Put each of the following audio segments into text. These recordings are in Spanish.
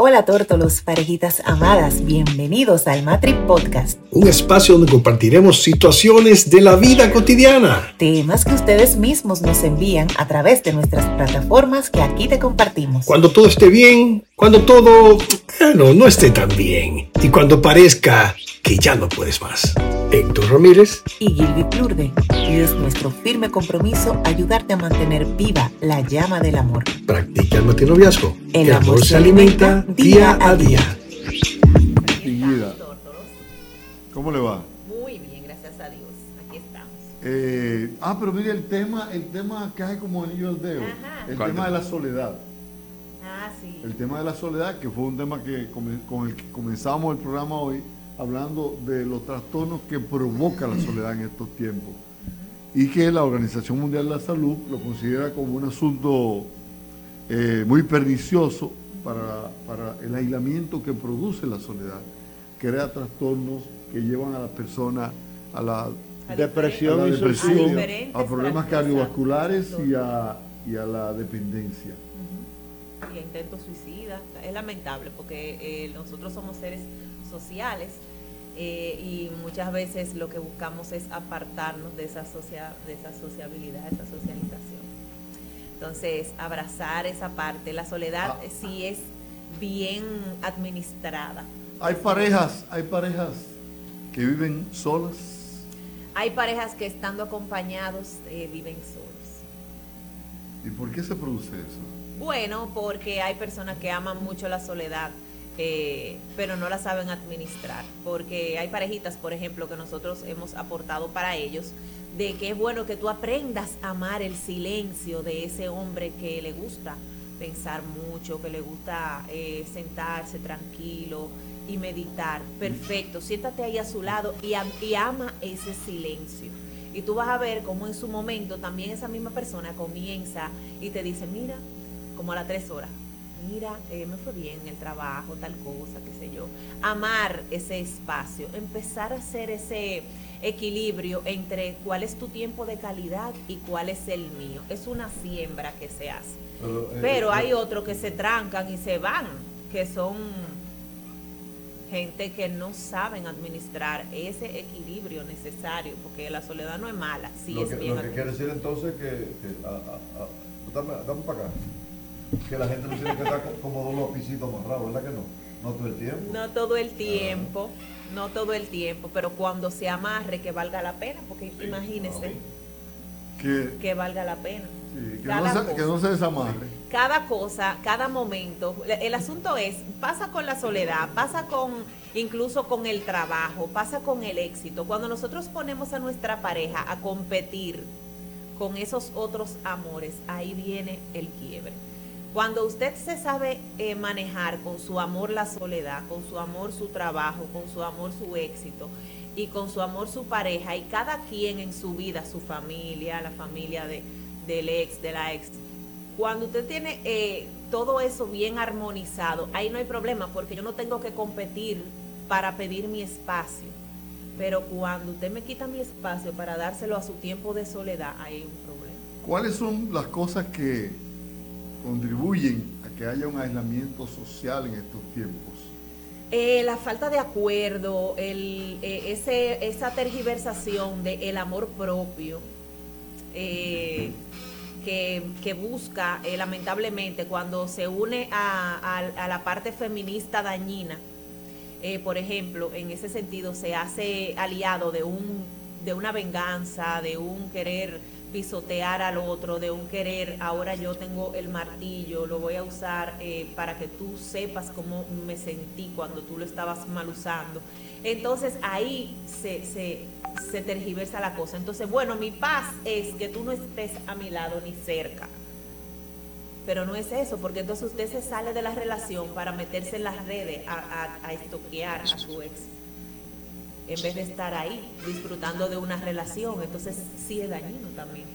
Hola tórtolos, parejitas amadas, bienvenidos al Matri Podcast. Un espacio donde compartiremos situaciones de la vida cotidiana. Temas que ustedes mismos nos envían a través de nuestras plataformas que aquí te compartimos. Cuando todo esté bien, cuando todo, bueno, no esté tan bien. Y cuando parezca que ya no puedes más. Héctor Ramírez y Gilby Plurde. Y es nuestro firme compromiso ayudarte a mantener viva la llama del amor. Practica el matinoviazgo. El, amor, se alimenta día a día. ¿Cómo le va? Muy bien, gracias a Dios. Aquí estamos. Eh, ah, pero mire el tema, el tema que hay como anillo al dedo. El tema de la soledad. Ah, sí. El tema de la soledad, que fue un tema que con el que comenzamos el programa hoy hablando de los trastornos que provoca la soledad en estos tiempos y que la Organización Mundial de la Salud lo considera como un asunto eh, muy pernicioso para, el aislamiento que produce la soledad. Crea trastornos que llevan a la persona a la depresión, a, problemas cardiovasculares y a, y a la dependencia. Y a intentos suicidas. Es lamentable porque eh, nosotros somos seres sociales eh, y muchas veces lo que buscamos es apartarnos de esa, de esa sociabilidad, esa socialización. Entonces, abrazar esa parte, la soledad ah. sí es bien administrada. Hay parejas, hay parejas que viven solas. Hay parejas que estando acompañados eh, viven solos. ¿Y por qué se produce eso? Bueno, porque hay personas que aman mucho la soledad eh, pero no la saben administrar. Porque hay parejitas, por ejemplo, que nosotros hemos aportado para ellos, de que es bueno que tú aprendas a amar el silencio de ese hombre que le gusta pensar mucho, que le gusta eh, sentarse tranquilo y meditar. Perfecto, siéntate ahí a su lado y, y ama ese silencio. Y tú vas a ver cómo en su momento también esa misma persona comienza y te dice, mira, como a las tres horas, mira, eh, me fue bien el trabajo, tal cosa, qué sé yo. Amar ese espacio, empezar a hacer ese equilibrio entre cuál es tu tiempo de calidad y cuál es el mío. Es una siembra que se hace. Pero, eh, hay otros que se trancan y se van, que son gente que no saben administrar ese equilibrio necesario, porque la soledad no es mala, sí lo es que, bien. Lo que quiere decir entonces que, que dame, dame para acá que la gente no tiene que estar como dos lopicitos amarrados, ¿verdad que no? No todo el tiempo. No todo el tiempo, no todo el tiempo, pero cuando se amarre que valga la pena, porque imagínese que, valga la pena. que, no se, que, no se, desamarre. Cada cosa, cada momento. El asunto es, pasa con la soledad, pasa con incluso con el trabajo, pasa con el éxito. Cuando nosotros ponemos a nuestra pareja a competir con esos otros amores, ahí viene el quiebre. Cuando usted se sabe eh, manejar con su amor la soledad, con su amor su trabajo, con su amor su éxito y con su amor su pareja y cada quien en su vida, su familia, la familia de, del ex, de la ex, cuando usted tiene eh, todo eso bien armonizado, ahí no hay problema porque yo no tengo que competir para pedir mi espacio. Pero cuando usted me quita mi espacio para dárselo a su tiempo de soledad, ahí hay un problema. ¿Cuáles son las cosas que contribuyen a que haya un aislamiento social en estos tiempos? Eh, la falta de acuerdo, el, eh, esa tergiversación del amor propio eh, que, busca lamentablemente cuando se une a, la parte feminista dañina, por ejemplo, en ese sentido se hace aliado de una venganza, de un querer pisotear al otro, de un querer, ahora yo tengo el martillo, lo voy a usar eh, para que tú sepas cómo me sentí cuando tú lo estabas mal usando. Entonces ahí se, se, se tergiversa la cosa. Entonces, bueno, mi paz es que tú no estés a mi lado ni cerca. Pero no es eso, porque entonces usted se sale de la relación para meterse en las redes a, a, a estoquear a su ex en vez de estar ahí disfrutando de una relación. Entonces sí es dañino también.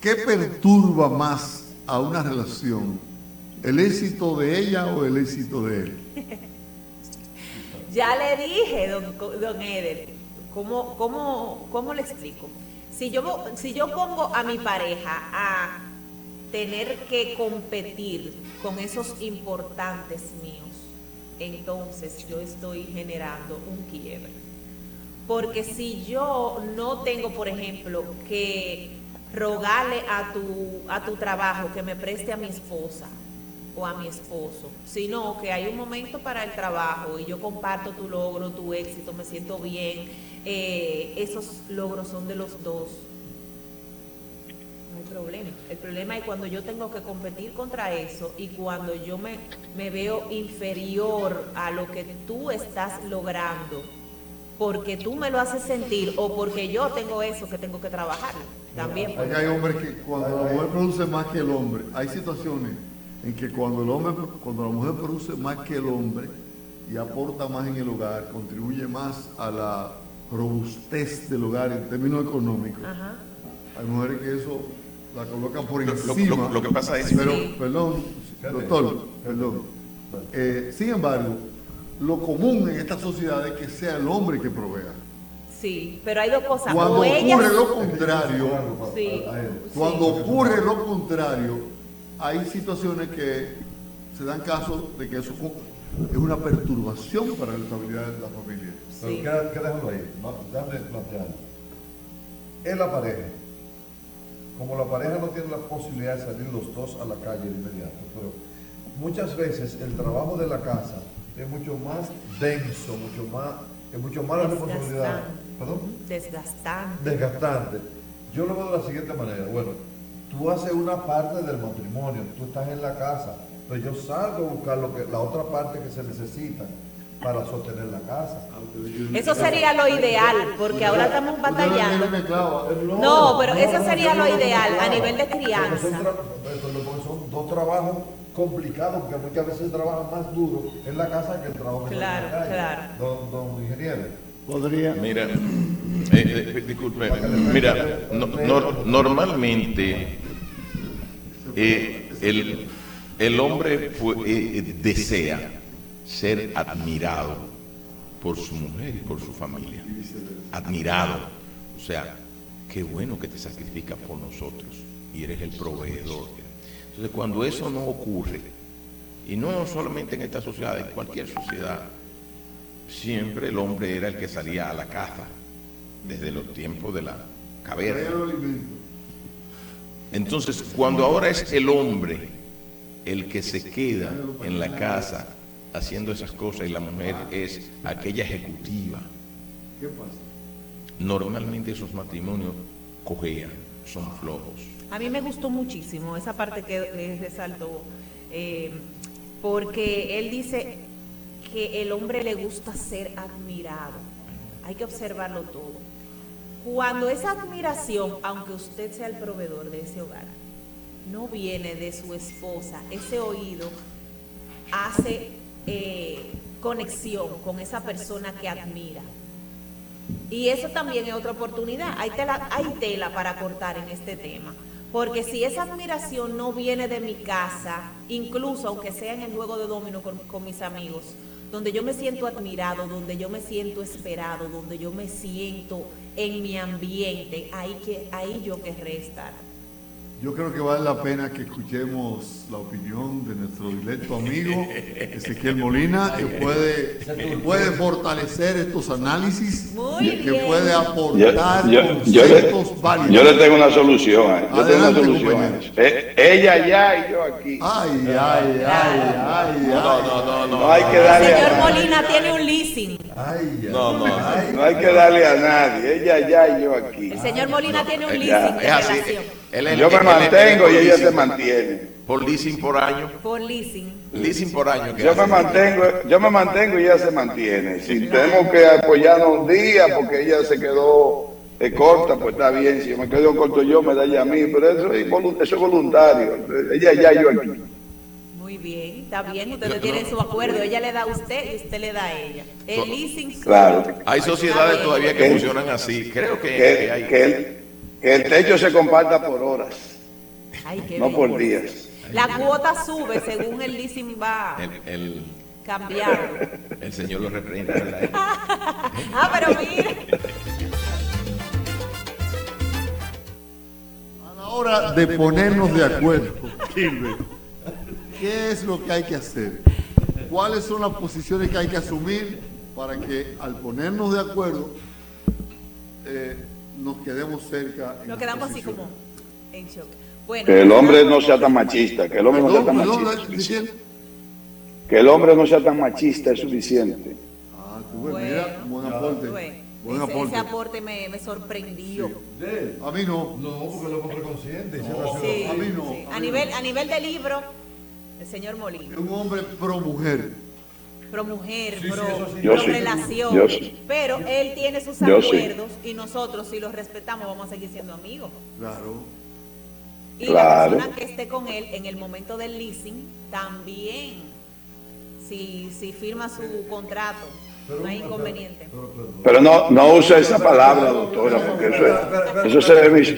¿Qué perturba más a una relación? ¿El éxito de ella o el éxito de él? ya le dije, don, don Eder, ¿cómo, cómo, cómo le explico? Si yo, si yo pongo a mi pareja a tener que competir con esos importantes míos, entonces yo estoy generando un quiebre. Porque si yo no tengo, por ejemplo, que rogarle a tu, a tu trabajo que me preste a mi esposa o a mi esposo, sino que hay un momento para el trabajo y yo comparto tu logro, tu éxito, me siento bien, eh, esos logros son de los dos. No hay problema. El problema es cuando yo tengo que competir contra eso y cuando yo me, me veo inferior a lo que tú estás logrando porque tú me lo haces sentir o porque yo tengo eso que tengo que trabajar también. hay hombres que cuando la mujer produce más que el hombre, hay situaciones en que cuando el hombre, cuando la mujer produce más que el hombre y aporta más en el hogar, contribuye más a la robustez del hogar en términos económicos. Hay mujeres que eso la colocan por encima. Lo, que pasa es. Pero, perdón, doctor, perdón. Eh, sin embargo, lo común en esta sociedad es que sea el hombre que provea. Sí, pero hay dos cosas. Cuando ocurre lo contrario, cuando ocurre lo contrario, hay situaciones que se dan casos de que eso es una perturbación para la estabilidad de la familia. Sí. Pero déjalo ahí, déjame plantear. Es la pareja. Como la pareja no tiene la posibilidad de salir los dos a la calle de inmediato, pero muchas veces el trabajo de la casa es mucho más denso, mucho más, es mucho más la responsabilidad. ¿Perdón? Desgastante. Desgastante. Yo lo veo de la siguiente manera. Bueno, tú haces una parte del matrimonio, tú estás en la casa, pero yo salgo a buscar lo que, la otra parte que se necesita para sostener la casa. Eso sería lo ideal, porque ahora estamos batallando. No, pero eso sería lo ideal a nivel de crianza. Son dos trabajos complicado porque muchas veces trabaja más duro en la casa que el trabajo claro, en la calle. Claro, don, don ingeniero. Podría. Mira, eh, eh, disculpe, mira, normalmente eh, el, el, hombre desea ser admirado por su mujer y por su familia. Admirado. O sea, qué bueno que te sacrificas por nosotros y eres el proveedor entonces, cuando eso no ocurre, y no solamente en esta sociedad, en cualquier sociedad, siempre el hombre era el que salía a la caza, desde los tiempos de la caverna. Entonces, cuando ahora es el hombre el que se queda en la casa haciendo esas cosas y la mujer es aquella ejecutiva, normalmente esos matrimonios cojean, son flojos. A mí me gustó muchísimo esa parte que resaltó, eh, porque él dice que el hombre le gusta ser admirado. Hay que observarlo todo. Cuando esa admiración, aunque usted sea el proveedor de ese hogar, no viene de su esposa, ese oído hace eh, conexión con esa persona que admira. Y eso también es otra oportunidad. Hay tela, hay tela para cortar en este tema. Porque si esa admiración no viene de mi casa, incluso aunque sea en el juego de domino con, mis amigos, donde yo me siento admirado, donde yo me siento esperado, donde yo me siento en mi ambiente, ahí, que, ahí yo querré estar. Yo creo que vale la pena que escuchemos la opinión de nuestro directo amigo Ezequiel Molina, que puede, puede fortalecer estos análisis, que puede aportar yo, conceptos válidos. Yo le tengo una solución a, yo tengo una solución. Eh, ella ya y yo aquí. Ay, ay, ay, ay, no, no, no, no, hay que darle El señor Molina tiene un leasing. Ay, no, no, no hay que darle a nadie. Ella ya y yo aquí. El señor Molina tiene un leasing de relación yo me mantengo y ella se mantiene. Por leasing por año. Por leasing. Leasing por año. Yo me mantengo, yo me mantengo y ella se mantiene. Si tenemos que apoyarnos un día porque ella se quedó eh, corta, pues está bien. Si me quedo corto yo, me da ella a mí. Pero eso es, eso es voluntario. Ella ya yo aquí. Muy bien, está bien, ustedes tienen su acuerdo, ella le da a usted y usted le da a ella. El leasing. Claro. Hay sociedades todavía que funcionan así. Creo que, hay. Que que el techo se comparta por horas, no por días. La cuota sube según el leasing va el, cambiando. El Señor lo reprende. ah, pero mire. A la hora de ponernos de acuerdo, ¿qué es lo que hay que hacer? cuáles son las posiciones que hay que asumir para que al ponernos de acuerdo eh, nos quedemos cerca. Nos quedamos así como en shock. Bueno, Que el hombre no sea tan machista, que el hombre no sea tan machista. Que el hombre no sea tan machista es suficiente. Ah, tú ves, Bueno. mira, buen aporte. Buen ese, aporte. ese aporte me, me sorprendió. A mí no. No, porque el hombre consciente Sí, a mí no, sí. a nivel, no. a nivel de libro, el señor Molina. Un hombre pro mujer. Pro mujer, Sí, pro, eso sí. Yo pro sí. relación. Yo sí. Pero él tiene sus Yo sí. acuerdos y nosotros, si los respetamos, vamos a seguir siendo amigos. Claro. Y Claro. la persona que esté con él en el momento del leasing, también, si, si firma su contrato, Pero, no hay inconveniente. pero, pero, Pero no, no use esa palabra, doctora, porque eso, es- eso se ve mis,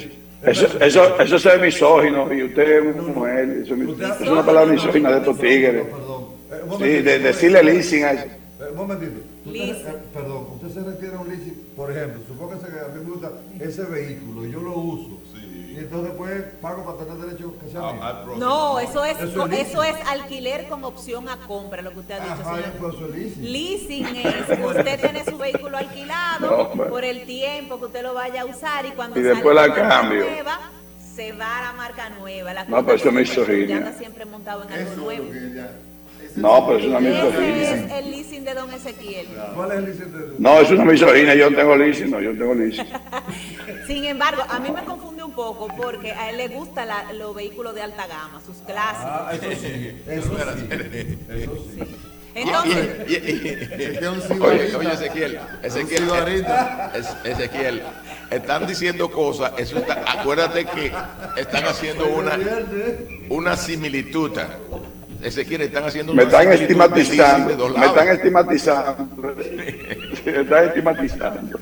eso, eso, eso se ve misógino y usted es mujer, eso es, mi- Usted- es una palabra misógina de estos tigres. Eh, un Sí, momentito, de, decirle leasing a. Eh, Un momentito. Usted- Leasing. eh, perdón, usted se refiere a un leasing, por ejemplo, supóngase que a mí me gusta ese vehículo y yo lo uso. Y entonces después pago para tener derecho que sea mío. No, eso es, Eso es eso es, alquiler con opción a compra, lo que usted ha dicho, Ajá, señor. pues leasing. Leasing es usted tiene su vehículo alquilado No, por el tiempo que usted lo vaya a usar y cuando Y sale después la cambio. nueva, se va a la marca nueva. La No, pero eso. Ya anda siempre montado en algo nuevo. No, pero es una Ese misoginia. es el leasing de don Ezequiel. ¿Cuál es el leasing de No, es una misoginia, yo no tengo leasing, no, yo no tengo leasing. Sin embargo, a mí me confunde un poco porque a él le gustan los vehículos de alta gama, sus clásicos. Ah, eso sí, eso sí, eso sí. Entonces, oye, Ezequiel, Ezequiel, Ezequiel, están diciendo cosas, eso está- acuérdate que están haciendo una, una similitud. Ezequiel, están haciendo Me están estigmatizando, me están estigmatizando. Me están estigmatizando.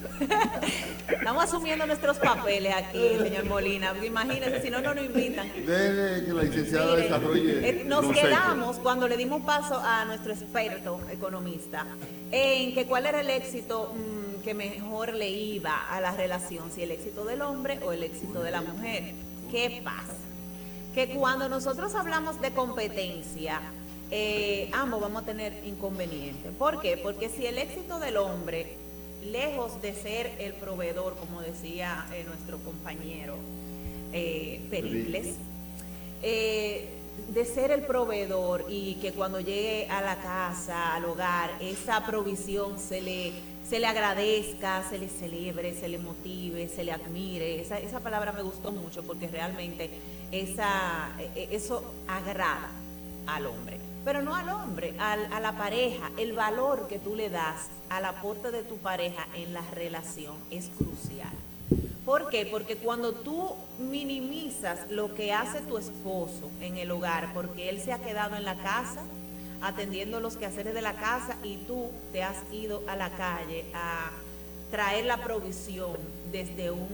estamos asumiendo nuestros papeles aquí, señor Molina. porque Imagínese, si no, no nos invitan. Dele que la licenciada Mire, desarrolle. eh, nos quedamos cuando le dimos paso a nuestro experto economista en que cuál era el éxito mm, que mejor le iba a la relación, si el éxito del hombre o el éxito de la mujer. ¿Qué pasa? Que cuando nosotros hablamos de competencia, eh, ambos vamos a tener inconvenientes. ¿Por qué? Porque si el éxito del hombre, lejos de ser el proveedor, como decía eh, nuestro compañero eh, Pericles, eh, de ser el proveedor y que cuando llegue a la casa, al hogar, esa provisión se le, se le agradezca, se le celebre, se le motive, se le admire. Esa, esa palabra me gustó mucho porque realmente esa, eh, eh, eso agrada al hombre. Pero no al hombre, al- a la pareja. El valor que tú le das al aporte de tu pareja en la relación es crucial. ¿Por qué? Porque cuando tú minimizas lo que hace tu esposo en el hogar, porque él se ha quedado en la casa atendiendo los quehaceres de la casa y tú te has ido a la calle a traer la provisión desde un,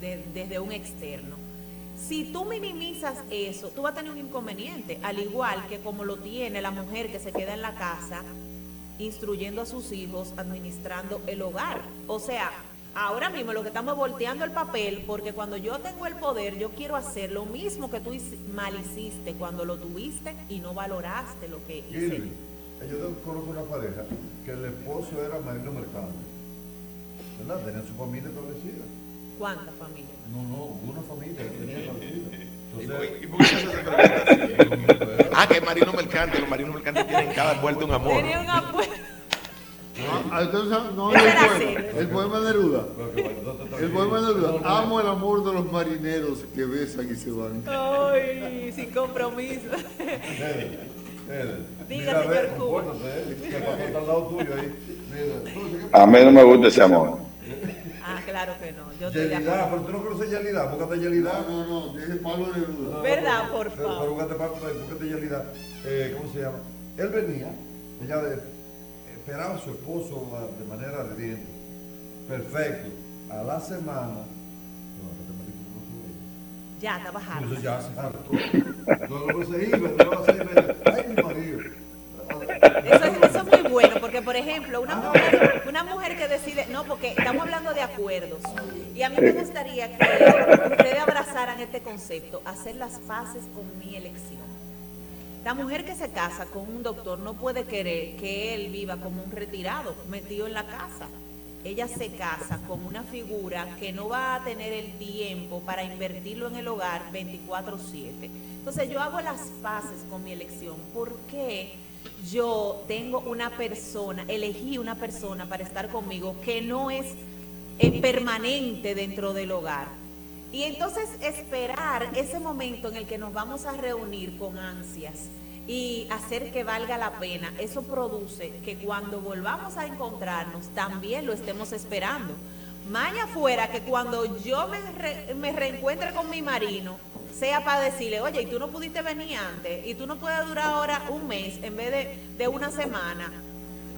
de- desde un externo. Si tú minimizas eso, tú vas a tener un inconveniente, al igual que como lo tiene la mujer que se queda en la casa instruyendo a sus hijos, administrando el hogar. O sea, ahora mismo lo que estamos es volteando el papel, porque cuando yo tengo el poder, yo quiero hacer lo mismo que tú mal hiciste cuando lo tuviste y no valoraste lo que hice. Eh, yo te- conozco una pareja que el esposo era marino mercante. ¿Verdad? Tenía su familia establecida. ¿Cuántas familias? No, no, una familia que tenía establecida. Ah, que marino mercante, los marinos mercantes tienen cada puerto un amor. Tenía un apoyo. Ah, entonces, no, el poema, el poema de Neruda. El poema de Neruda. Amo el amor de los marineros que besan y se van. Ay, sin compromiso. Diga, señor Cuba. eh, que el papá está al lado tuyo ahí. Mira, entonces, ¿qué A mí no me gusta ese amor. Ah, claro que no. Yo estoy de Yelida, pero tú no conoces Yelida, búscate Yelida. No, no, no, es Pablo Neruda. ¿Verdad? Por favor. búscate, búscate Yelida. Eh, ¿Cómo se llama? Él venía, ella de- esperaba a su esposo ah, de manera ardiente. Perfecto. A la semana. No. Ya, está bajando. Eso ya se hartó. Que se iba, duraba seis meses. Ay, mi marido. Eso, es- eso es muy bueno, porque por ejemplo, una mujer, una mujer que decide, no, porque estamos hablando de acuerdos, y a mí me gustaría que ustedes abrazaran este concepto, hacer las paces con mi elección. La mujer que se casa con un doctor no puede querer que él viva como un retirado, metido en la casa. Ella se casa con una figura que no va a tener el tiempo para invertirlo en el hogar 24/7. Entonces yo hago las paces con mi elección. ¿Por qué yo tengo una persona, elegí una persona para estar conmigo que no es eh, permanente dentro del hogar? Y entonces esperar ese momento en el que nos vamos a reunir con ansias y hacer que valga la pena, eso produce que cuando volvamos a encontrarnos también lo estemos esperando. Maña fuera que cuando yo me, me reencuentre con mi marino, sea para decirle, oye, y tú no pudiste venir antes, y tú no puedes durar ahora un mes en vez de, de una semana,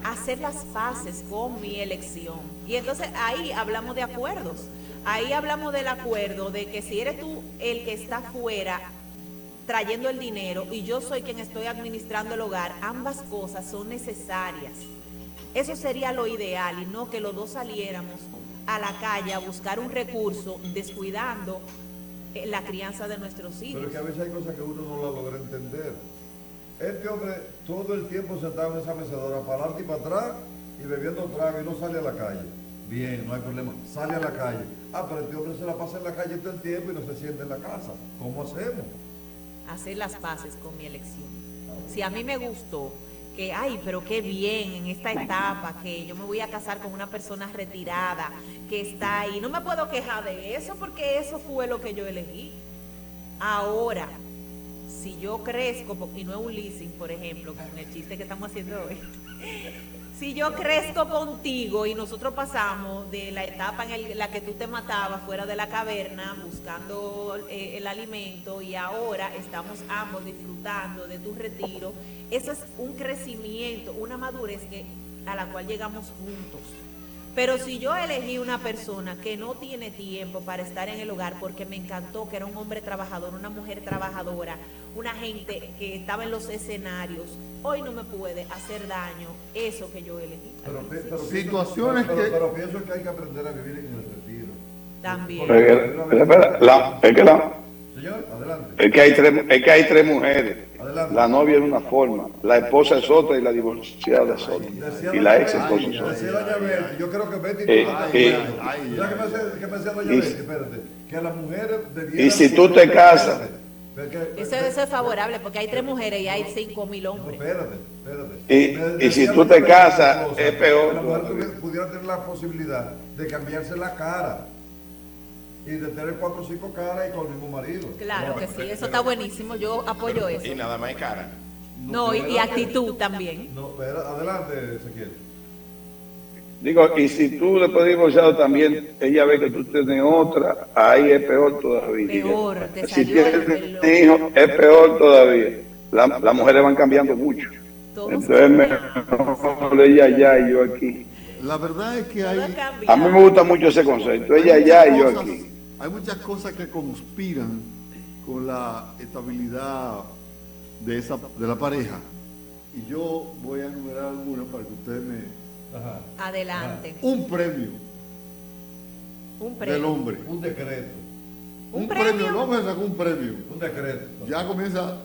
hacer las paces con mi elección. Y entonces ahí hablamos de acuerdos. Ahí hablamos del acuerdo de que si eres tú el que está fuera trayendo el dinero y yo soy quien estoy administrando el hogar, ambas cosas son necesarias. Eso sería lo ideal y no que los dos saliéramos a la calle a buscar un recurso descuidando eh, la crianza de nuestros hijos. Pero que a veces hay cosas que uno no la logra entender. Este hombre todo el tiempo sentado en esa mecedora, para adelante y para atrás, y bebiendo trago y no sale a la calle. Bien, no hay problema. Sale a la calle. Ah, pero este hombre se la pasa en la calle todo el tiempo y no se siente en la casa. ¿Cómo hacemos? Hacer las paces con mi elección. Si a mí me gustó que, ay, pero qué bien en esta etapa, que yo me voy a casar con una persona retirada, que está ahí. No me puedo quejar de eso porque eso fue lo que yo elegí. Ahora, si yo crezco, y no es un leasing, por ejemplo, con el chiste que estamos haciendo hoy, si yo crezco contigo y nosotros pasamos de la etapa en la que tú te matabas fuera de la caverna buscando eh, el alimento y ahora estamos ambos disfrutando de tu retiro, eso es un crecimiento, una madurez que, a la cual llegamos juntos. Pero si yo elegí una persona que no tiene tiempo para estar en el hogar porque me encantó que era un hombre trabajador, una mujer trabajadora, una gente que estaba en los escenarios, hoy no me puede hacer daño eso que yo elegí. Pero, pero, Situaciones pero, que- pero pienso que hay que aprender a vivir en el retiro. También. Es que, espera, la- es que la- Señor, adelante. es que hay tres, es que hay tres mujeres. La novia es una forma, la esposa es otra y la divorciada es otra. Y la ex esposa es otra. Yo creo que Betty... Eh, eh, ay, ¿Sabes qué me decía- qué me decía doña Y- Betty? Espérate, que las mujeres debieran... Y si tú te casas- Eso, eso es favorable porque hay tres mujeres y hay cinco mil No, hombres. espérate, espérate. Y- si tú te casas, es peor que La mujer pudiera tener la posibilidad de cambiarse la cara y de tener cuatro o cinco caras y con el mismo marido. Claro que sí, eso está buenísimo, yo apoyo Y eso. nada más es cara. No, y, y actitud también. No, espera, adelante, Ezequiel. Digo, y si tú después de divorciado también, ella ve que tú tienes otra, ahí es peor todavía. Peor, te si tienes un hijo, es peor todavía. La- las mujeres van cambiando mucho. Entonces, mejor ella allá y yo aquí. La verdad es que hay. A mí me gusta mucho ese concepto, ella hay allá y yo aquí. Hay muchas cosas que conspiran con la estabilidad de, esa, de la pareja. Y yo voy a enumerar algunas para que ustedes me... Adelante. Un premio Un del premio. hombre. Un decreto, ¿Un Un, premio? premio, el hombre sacó un premio. un decreto. Ya comienza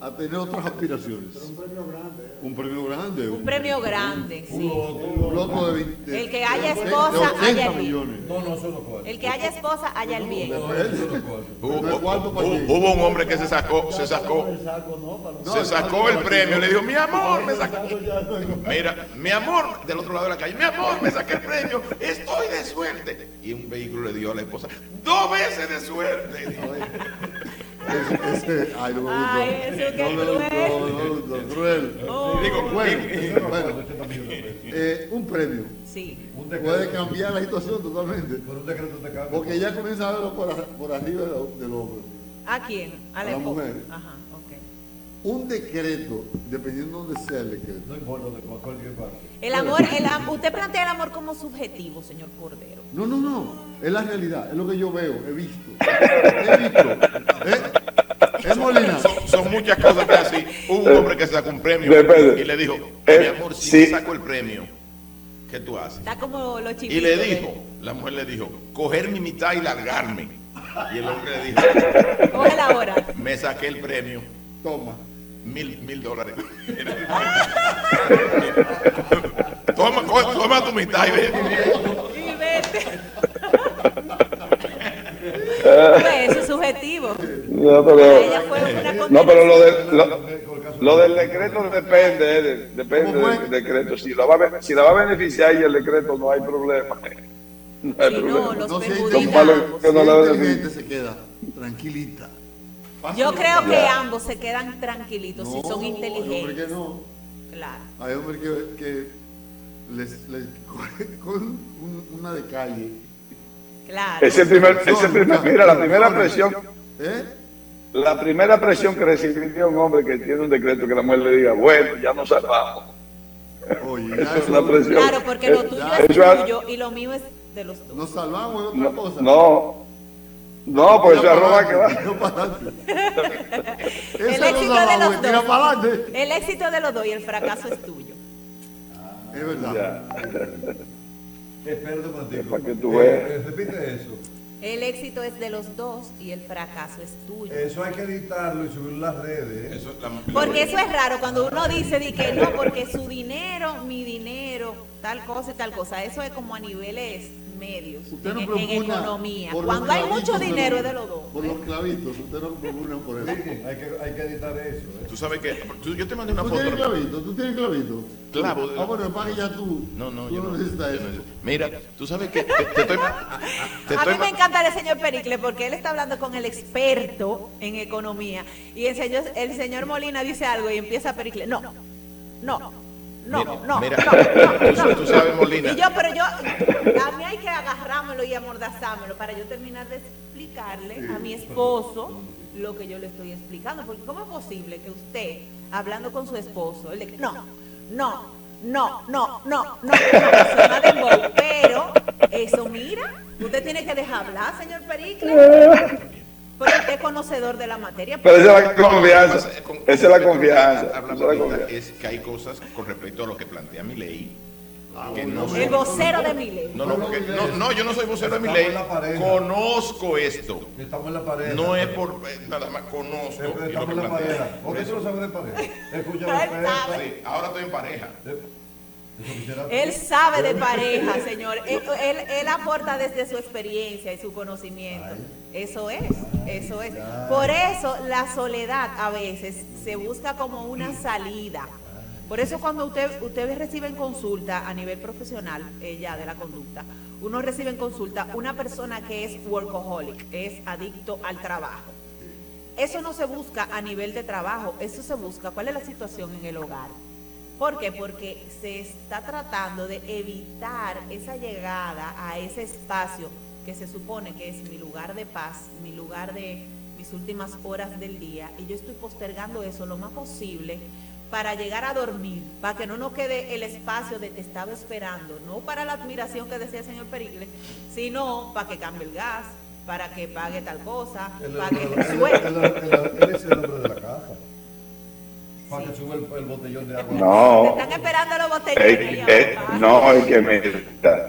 a tener otras aspiraciones. un premio grande. Un premio grande. Un premio grande, sí. Un loto de 20. El que haya esposa, 80 haya el bien. millones. No, no, no puede. El que haya esposa, haya el bien. No, no. Hubo, un hombre que se sacó, se sacó, se sacó el premio, le dijo, mi amor, me saqué. Mira, mi amor, del otro lado de la calle, mi amor, me saqué el premio, estoy de suerte. Y un vehículo le dio a la esposa, dos veces de suerte. Ese, ay, no me gustó. Ay, eso qué no cruel. gustó, no gustó, cruel. Oh. Digo, Bueno, bueno, eh, un premio Sí. Un puede decreto, cambiar la situación totalmente. pero un decreto te cambia. Porque ya comienza a verlo por, por arriba del, hombre. ¿A quién? A A la la esposa. mujer. Ajá, ok. Un decreto, dependiendo de dónde sea el decreto. No importa de cualquier parte. El amor, el usted plantea el amor como subjetivo, señor Cordero. No, no, no. Es la realidad. Es lo que yo veo, he visto. He visto. ¿Eh? ¿Eh? Son, muchas cosas que así. Hubo un hombre que sacó un premio Depende. y le dijo, Eh, mi amor, si sí. me saco el premio, ¿qué tú haces? Está como los chiquitos. Y le dijo, la mujer le dijo, coger mi mitad y largarme. Y el hombre le dijo, Cógela ahora. me saqué el premio, Toma. mil, mil dólares. toma, co- toma tu mitad y ve. Y vete. Pues, eso es subjetivo. No, pero, ella fue una no, pero lo, de, lo, del decreto depende, eh, de- depende del decreto. Si, lo va, si la va a beneficiar y el decreto no hay problema. No hay Si no, problema. los No, hay que no la es ven inteligente se queda tranquilita. Yo creo que Ya. ambos se quedan tranquilitos si No, son hay hombres inteligentes. que no. Claro. Hay hombres que, que les, les con un- una de calle. Claro. Ese primer, ese Son, primer, mira, la primera presión, ¿Eh? la primera presión que recibiría un hombre que tiene un decreto que la mujer le diga, bueno, ya nos salvamos. Oye, Eso es una presión. Claro, porque lo Eh, tuyo ya, es es- tuyo y lo mío es de los dos. Nos salvamos de otra No, cosa. no, no, pues eso es robar que va. El éxito de los dos. El éxito de los dos y el fracaso es tuyo. Es verdad. Ya. Espérate un momentico. Para que tú Eh, veas. eh, repite eso. El éxito es de los dos y el fracaso es tuyo. Eso hay que editarlo y subirlo a las redes. ¿eh? Eso, la- Porque eso es raro cuando uno dice de que no, porque su dinero, mi dinero, tal cosa y tal cosa. Eso es como a niveles medios, Usted en, no en economía. Cuando hay mucho dinero es de los dos. Por los clavitos, usted no propugna por eso. Virgen, hay que, hay que editar eso. ¿eh? Tú sabes que tú- yo te mandé una ¿Tú foto. tienes clavito? ¿Tú tienes clavito? Clavo. Ah, bueno, para que ya tú. No, no, tú yo no. necesitas yo eso. no- Mira, tú sabes que te, te estoy. Te A estoy mí me encanta el señor Pericle porque él está hablando con el experto en economía y el señor, el señor Molina dice algo y empieza Pericle. No, no, no, Mira, no, mira, no, no, tú- no. tú sabes, Molina. Y yo, pero yo, a mí hay que agarrármelo y amordazármelo para yo terminar de explicarle a mi esposo lo que yo le estoy explicando. Porque ¿cómo es posible que usted, hablando con su esposo, él le no, no, no, no, no, no, no, suena dembow, pero eso mira, usted tiene que dejar hablar, señor Pericle, porque usted es conocedor de la materia. Pero esa es la confianza. Esa es la confianza. es que hay cosas con respecto a lo que plantea mi ley. Que bueno, no El vocero de mi ley. No, no, porque- no, no, yo no soy vocero de mi Estamos ley. en la pareja. Conozco esto. Estamos en la pareja. No es por eh, nada más conozco Eh, lo Estamos que en la plantea. pareja. ¿Por qué tú no sabes de pareja? Escucha. Sí, ahora estoy en pareja. Quisiera- Él sabe de pareja, señor. Él, él, él aporta desde su experiencia y su conocimiento. Eso es, eso es. Por eso la soledad a veces se busca como una salida. Por eso cuando usted, ustedes reciben consulta a nivel profesional, ya de la conducta, uno recibe en consulta una persona que es workaholic, es adicto al trabajo. Eso no se busca a nivel de trabajo, eso se busca cuál es la situación en el hogar. ¿Por qué? Porque se está tratando de evitar esa llegada a ese espacio que se supone que es mi lugar de paz, mi lugar de mis últimas horas del día, y yo estoy postergando eso lo más posible para llegar a dormir, para que no nos quede el espacio de te estaba esperando, no para la admiración que decía el señor Pericles, sino para que cambie el gas, para que pague tal cosa, para él- que resuelva. él- es el hombre de la casa. Para que suba el, el botellón de agua. Te No, están esperando los es, botellones. es- no, es que mira,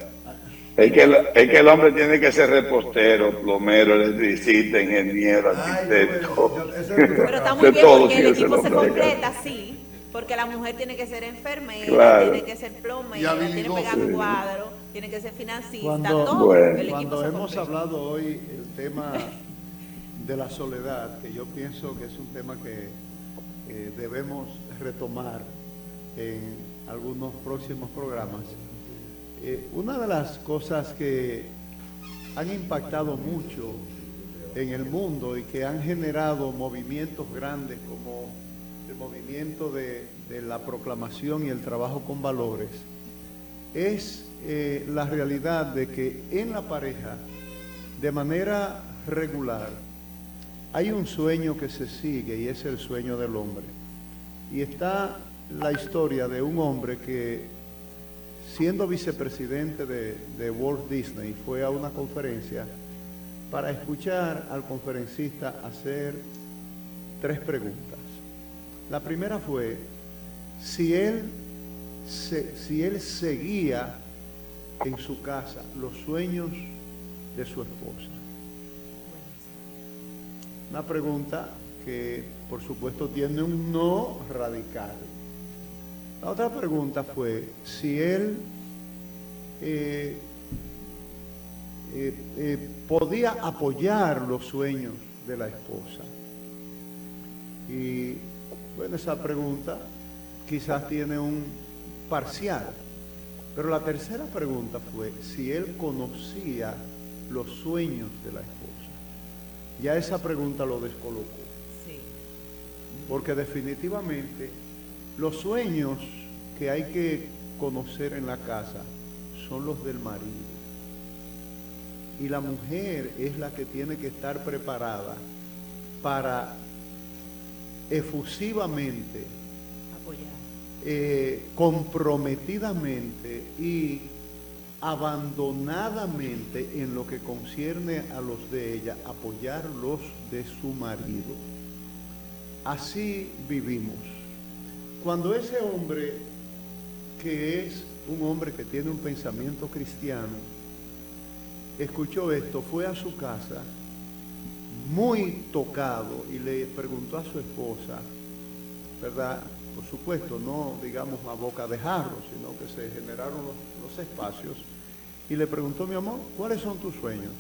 es que, el, es que el hombre tiene que ser repostero, plomero, electricista, ingeniero, arquitecto. Pero está muy De bien todo porque el equipo se completa, sí. Porque la mujer tiene que ser enfermera, Claro. tiene que ser plomera, tiene que pegar cuadros, tiene que ser financista, Cuando, todo. Bueno. el equipo cuando hemos hablado hoy el tema de la soledad, que yo pienso que es un tema que eh, debemos retomar en algunos próximos programas, eh, una de las cosas que han impactado mucho en el mundo y que han generado movimientos grandes como el movimiento de, la proclamación y el trabajo con valores, es eh, la realidad de que en la pareja, de manera regular, hay un sueño que se sigue y es el sueño del hombre. Y está la historia de un hombre que, siendo vicepresidente de, de Walt Disney, fue a una conferencia para escuchar al conferencista hacer tres preguntas. La primera fue si él, si él seguía en su casa los sueños de su esposa. Una pregunta que que por supuesto tiene un no radical. La otra pregunta fue si él eh, eh, eh, podía apoyar los sueños de la esposa. Y bueno, esa pregunta quizás tiene un parcial. Pero la tercera pregunta fue si él conocía los sueños de la esposa. Ya esa pregunta lo descolocó. Porque definitivamente los sueños que hay que conocer en la casa son los del marido. Y la mujer es la que tiene que estar preparada para efusivamente, eh, comprometidamente y abandonadamente en lo que concierne a los de ella, apoyar los de su marido. Así vivimos. Cuando ese hombre, que es un hombre que tiene un pensamiento cristiano, escuchó esto, fue a su casa muy tocado y le preguntó a su esposa, ¿verdad? Por supuesto, no digamos a boca de jarro, sino que se generaron los, los espacios, y le preguntó, mi amor, ¿cuáles son tus sueños?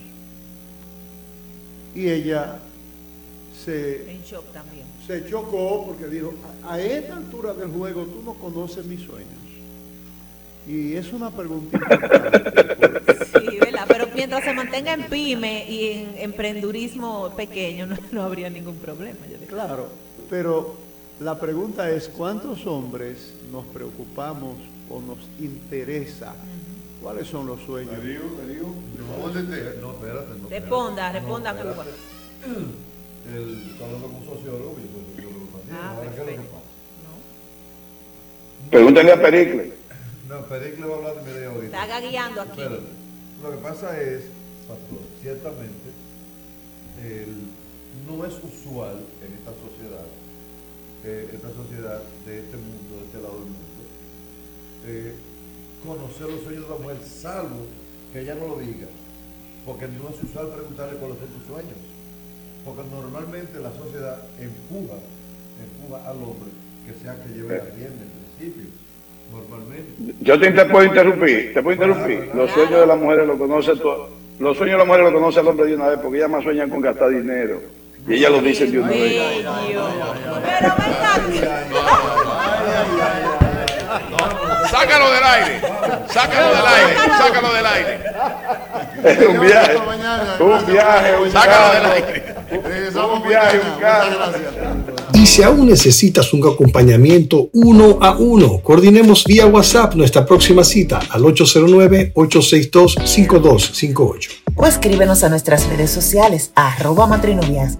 Y ella se, En shock también. se chocó porque dijo, a, a esta altura del juego tú no conoces mis sueños. Y es una pregunta importante. Sí, Pero mientras se mantenga en pyme y en emprendurismo pequeño, no, no habría ningún problema. yo digo. Claro, pero la pregunta es, ¿cuántos hombres nos preocupamos o nos interesa? ¿Cuáles son los sueños? Darío, Darío, respóndete. No, espérate, no. Responda, espérate. responda, No, espérate. El, hablando con un sociólogo, yo soy sociólogo también. Ah, Ahora, ¿qué es lo que pasa? Pregúntale a Pericle. No, Pericle va a hablar de mi idea ahorita. Está guiando aquí. Espérate. Lo que pasa es, pastor, ciertamente, el- no es usual en esta sociedad, eh, esta sociedad de este mundo, de este lado del mundo, eh, conocer los sueños de la mujer, salvo que ella no lo diga. Porque no es usual preguntarle cuáles son tus sueños. Porque normalmente la sociedad empuja, empuja al hombre que sea que lleve la rienda en principio. Yo te, te puedo interrumpir, te puedo interrumpir. Los sueños de las mujeres lo conoce todo. Los sueños de las mujeres lo conoce el hombre de una vez porque ellas más sueñan con gastar dinero. Y ellas lo dicen de una vez. Pero venga. Sácalo del aire. Sácalo del aire. Sácalo del aire. un viaje, un viaje, un Sácalo del aire. Un viaje, un carro. Muchas gracias. Y si aún necesitas un acompañamiento uno a uno, coordinemos vía WhatsApp nuestra próxima cita al 809-862-5258. O escríbenos a nuestras redes sociales, arroba matrinovias.